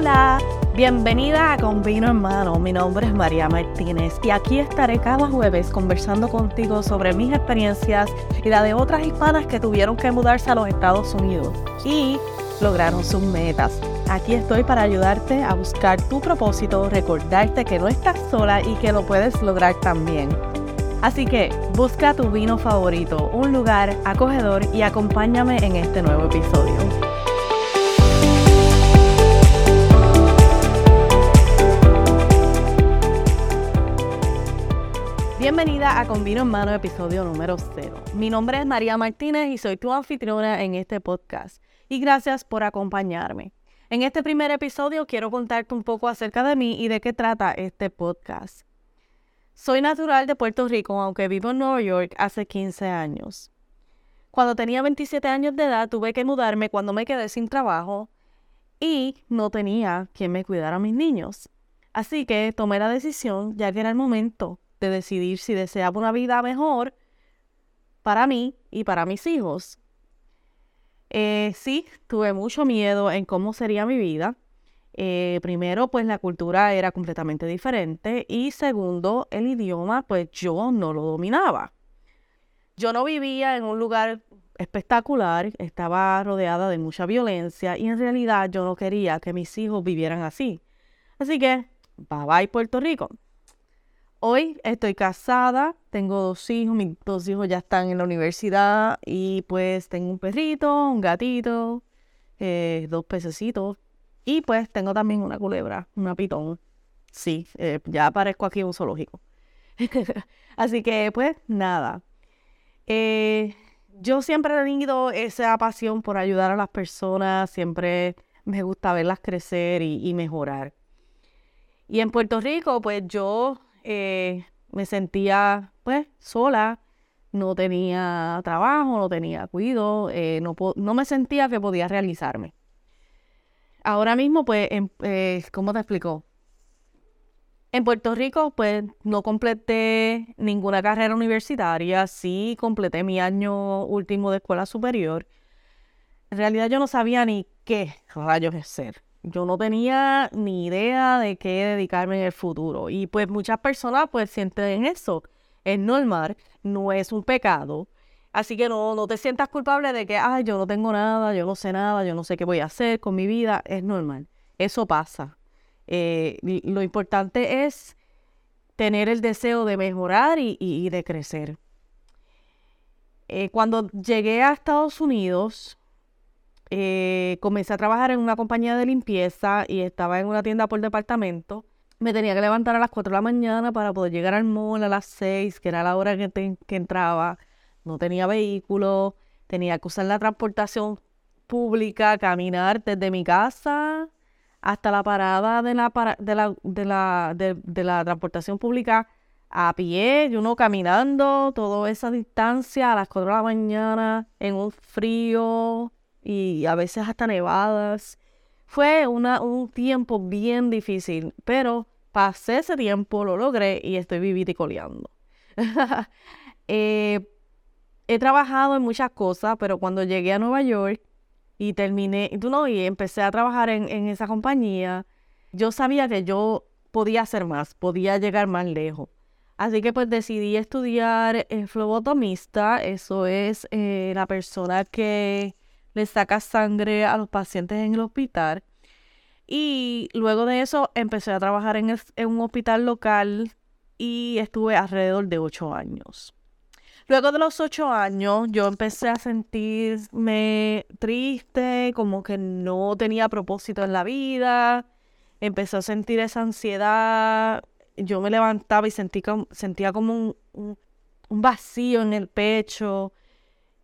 Hola, bienvenida a Con Vino en Mano. Mi nombre es María Martínez y aquí estaré cada jueves conversando contigo sobre mis experiencias y la de otras hispanas que tuvieron que mudarse a los Estados Unidos y lograron sus metas. Aquí estoy para ayudarte a buscar tu propósito, recordarte que no estás sola y que lo puedes lograr también. Así que busca tu vino favorito, un lugar acogedor y acompáñame en este nuevo episodio. Bienvenida a Con Vino en Mano, episodio número 0. Mi nombre es María Martínez y soy tu anfitriona en este podcast. Y gracias por acompañarme. En este primer episodio quiero contarte un poco acerca de mí y de qué trata este podcast. Soy natural de Puerto Rico, aunque vivo en Nueva York hace 15 años. Cuando tenía 27 años de edad tuve que mudarme cuando me quedé sin trabajo y no tenía quien me cuidara a mis niños. Así que tomé la decisión, ya que era el momento de decidir si deseaba una vida mejor para mí y para mis hijos. Eh, sí, tuve mucho miedo en cómo sería mi vida. Eh, primero, pues la cultura era completamente diferente y segundo, el idioma, pues yo no lo dominaba. Yo no vivía en un lugar espectacular, estaba rodeada de mucha violencia y en realidad yo no quería que mis hijos vivieran así. Así que, bye bye Puerto Rico. Hoy estoy casada, tengo dos hijos, mis dos hijos ya están en la universidad y pues tengo un perrito, un gatito, eh, dos pececitos y pues tengo también una culebra, una pitón. Sí, eh, ya aparezco aquí un zoológico. Así que pues nada. Eh, yo siempre he tenido esa pasión por ayudar a las personas, siempre me gusta verlas crecer y mejorar. Y en Puerto Rico, pues yo eh, me sentía pues sola, no tenía trabajo, no tenía cuido, eh, no, no, me sentía que podía realizarme. Ahora mismo, pues, eh, ¿cómo te explico? En Puerto Rico, pues, no completé ninguna carrera universitaria, sí completé mi año último de escuela superior. En realidad yo no sabía ni qué rayos es ser yo no tenía ni idea de qué dedicarme en el futuro. Y pues muchas personas pues sienten eso. Es normal, no es un pecado. Así que no, no te sientas culpable de que, ay, yo no tengo nada, yo no sé nada, yo no sé qué voy a hacer con mi vida. Es normal. Eso pasa. Eh, lo importante es tener el deseo de mejorar y, de crecer. Eh, cuando llegué a Estados Unidos, eh, comencé a trabajar en una compañía de limpieza y estaba en una tienda por departamento. Me tenía que levantar a las 4 de la mañana para poder llegar al mall a las 6, que era la hora que, que entraba. No tenía vehículo, tenía que usar la transportación pública, caminar desde mi casa hasta la parada de la, de la, de la, de, la transportación pública a pie, y uno caminando toda esa distancia a las 4 de la mañana en un frío y a veces hasta nevadas. Fue una, un tiempo bien difícil, pero pasé ese tiempo, lo logré y estoy vivita y coleando. Eh, he trabajado en muchas cosas, pero cuando llegué a Nueva York y terminé, tú no, y empecé a trabajar en, en esa compañía, yo sabía que yo podía hacer más, podía llegar más lejos. Así que pues decidí estudiar el flobotomista, eso es eh, la persona que le saca sangre a los pacientes en el hospital. Y luego de eso empecé a trabajar en, un hospital local y estuve alrededor de ocho años. Luego de los ocho años yo empecé a sentirme triste, como que no tenía propósito en la vida. Empecé a sentir esa ansiedad. Yo me levantaba y sentí, sentía como un vacío en el pecho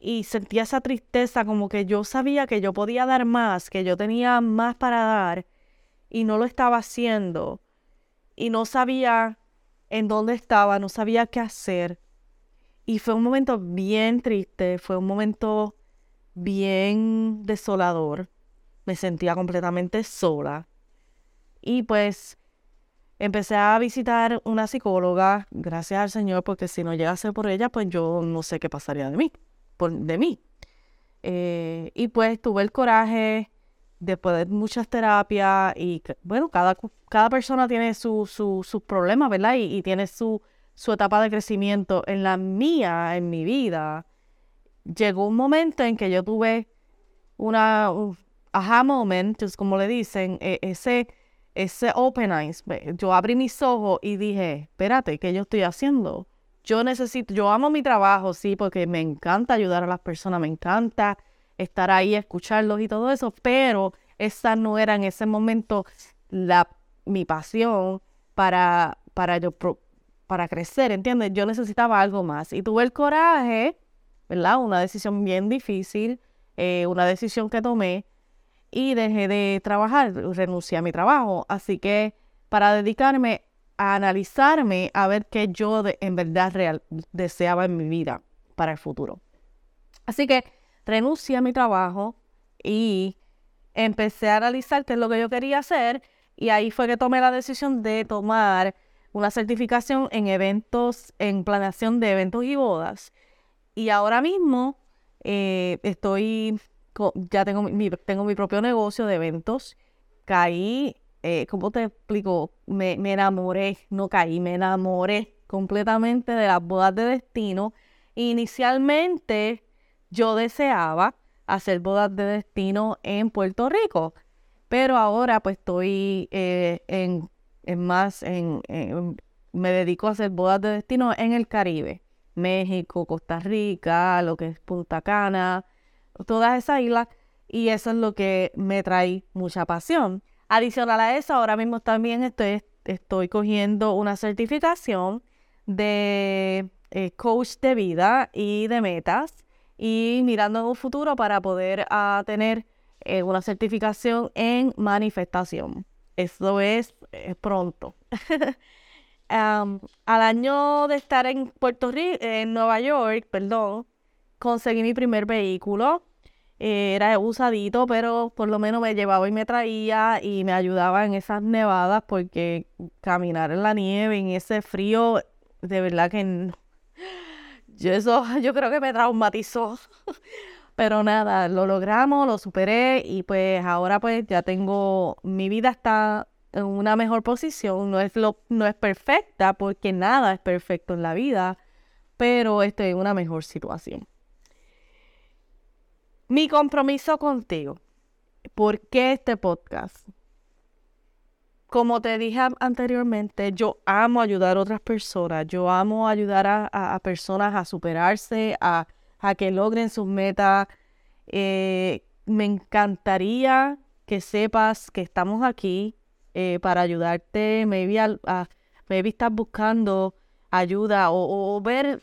y sentía esa tristeza como que yo sabía que yo podía dar más, que yo tenía más para dar y no lo estaba haciendo y no sabía en dónde estaba, no sabía qué hacer. Y fue un momento bien triste, fue un momento bien desolador. Me sentía completamente sola. Y pues empecé a visitar una psicóloga, gracias al Señor, porque si no llegase por ella, pues yo no sé qué pasaría de mí de mí. Eh, y pues tuve el coraje después de muchas terapias y bueno, cada, cada persona tiene sus su, problemas, ¿verdad? Y, tiene su, su etapa de crecimiento. En la mía, en mi vida, llegó un momento en que yo tuve una un aha como le dicen, e, ese, ese open eyes. Yo abrí mis ojos y dije, espérate, ¿qué yo estoy haciendo? Yo necesito, yo amo mi trabajo, sí, porque me encanta ayudar a las personas, me encanta estar ahí, escucharlos y todo eso, pero esa no era en ese momento la, mi pasión para, para, yo, para crecer, ¿entiendes? Yo necesitaba algo más y tuve el coraje, ¿verdad? Una decisión bien difícil, eh, una decisión que tomé y dejé de trabajar, renuncié a mi trabajo, así que para dedicarme a analizarme, a ver qué yo en verdad real, deseaba en mi vida para el futuro. Así que renuncié a mi trabajo y empecé a analizar qué es lo que yo quería hacer y ahí fue que tomé la decisión de tomar una certificación en eventos, en planeación de eventos y bodas. Y ahora mismo eh, estoy, ya tengo mi, tengo mi propio negocio de eventos. Caí, eh, ¿cómo te explico? Me, me enamoré, no caí, me enamoré completamente de las bodas de destino. Inicialmente yo deseaba hacer bodas de destino en Puerto Rico, pero ahora pues estoy eh, en, más, en, me dedico a hacer bodas de destino en el Caribe, México, Costa Rica, lo que es Punta Cana, todas esas islas, y eso es lo que me trae mucha pasión. Adicional a eso, ahora mismo también estoy, estoy cogiendo una certificación de eh, coach de vida y de metas y mirando en un futuro para poder ah, tener eh, una certificación en manifestación. Eso es pronto. al año de estar en Puerto Rico, en Nueva York, perdón, conseguí mi primer vehículo. Eh, era usadito, pero por lo menos me llevaba y me traía y me ayudaba en esas nevadas porque caminar en la nieve, en ese frío, de verdad que yo eso, yo creo que me traumatizó. Pero nada, lo logramos, lo superé y pues ahora pues ya tengo, mi vida está en una mejor posición. No es, lo, no es perfecta porque nada es perfecto en la vida, pero estoy en una mejor situación. Mi compromiso contigo. ¿Por qué este podcast? como te dije anteriormente, yo amo ayudar a otras personas, yo amo ayudar a, personas a superarse, a, que logren sus metas. Eh, me encantaría que sepas que estamos aquí eh, para ayudarte, maybe, a, maybe estás buscando ayuda o, ver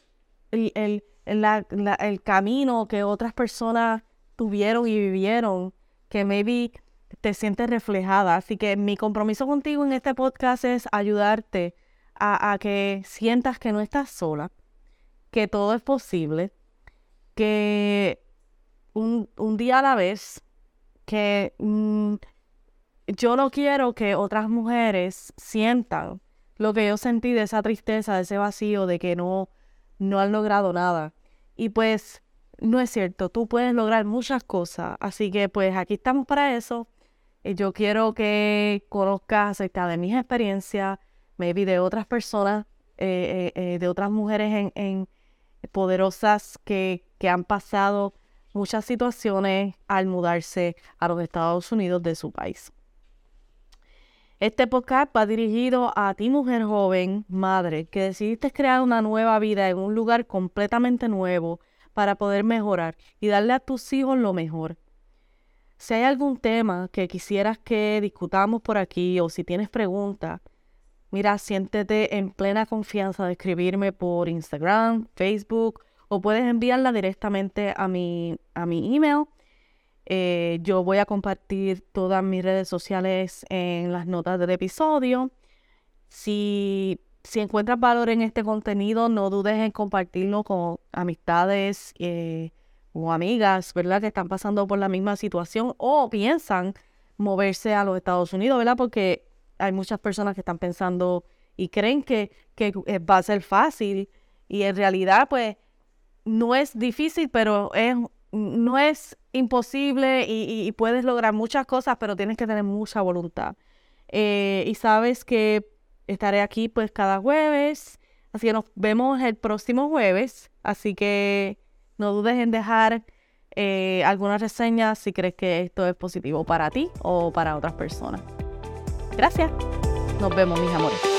el, el camino que otras personas tuvieron y vivieron, que maybe te sientes reflejada. Así que mi compromiso contigo en este podcast es ayudarte a, que sientas que no estás sola, que todo es posible, que un, día a la vez, que mm, yo no quiero que otras mujeres sientan lo que yo sentí de esa tristeza, de ese vacío, de que no, no han logrado nada. Y pues no es cierto, tú puedes lograr muchas cosas. Así que pues aquí estamos para eso. Eh, yo quiero que conozcas acerca de mis experiencias, maybe de otras personas, eh, eh, de otras mujeres en, poderosas que, que han pasado muchas situaciones al mudarse a los Estados Unidos de su país. Este podcast va dirigido a ti, mujer joven, madre, que decidiste crear una nueva vida en un lugar completamente nuevo para poder mejorar y darle a tus hijos lo mejor. Si hay algún tema que quisieras que discutamos por aquí o si tienes preguntas, mira, siéntete en plena confianza de escribirme por Instagram, Facebook o puedes enviarla directamente a mi, a mi email. Eh, yo voy a compartir todas mis redes sociales en las notas del episodio. Si, si encuentras valor en este contenido, no dudes en compartirlo con amistades. Eh, o amigas, ¿verdad? Que están pasando por la misma situación o piensan moverse a los Estados Unidos, ¿verdad? Porque hay muchas personas que están pensando y creen que, que eh, va a ser fácil y en realidad pues no es difícil, pero es no es imposible y, puedes lograr muchas cosas, pero tienes que tener mucha voluntad. Eh, y sabes que estaré aquí pues cada jueves, así que nos vemos el próximo jueves, así que no dudes en dejar eh, alguna reseña si crees que esto es positivo para ti o para otras personas. Gracias. Nos vemos, mis amores.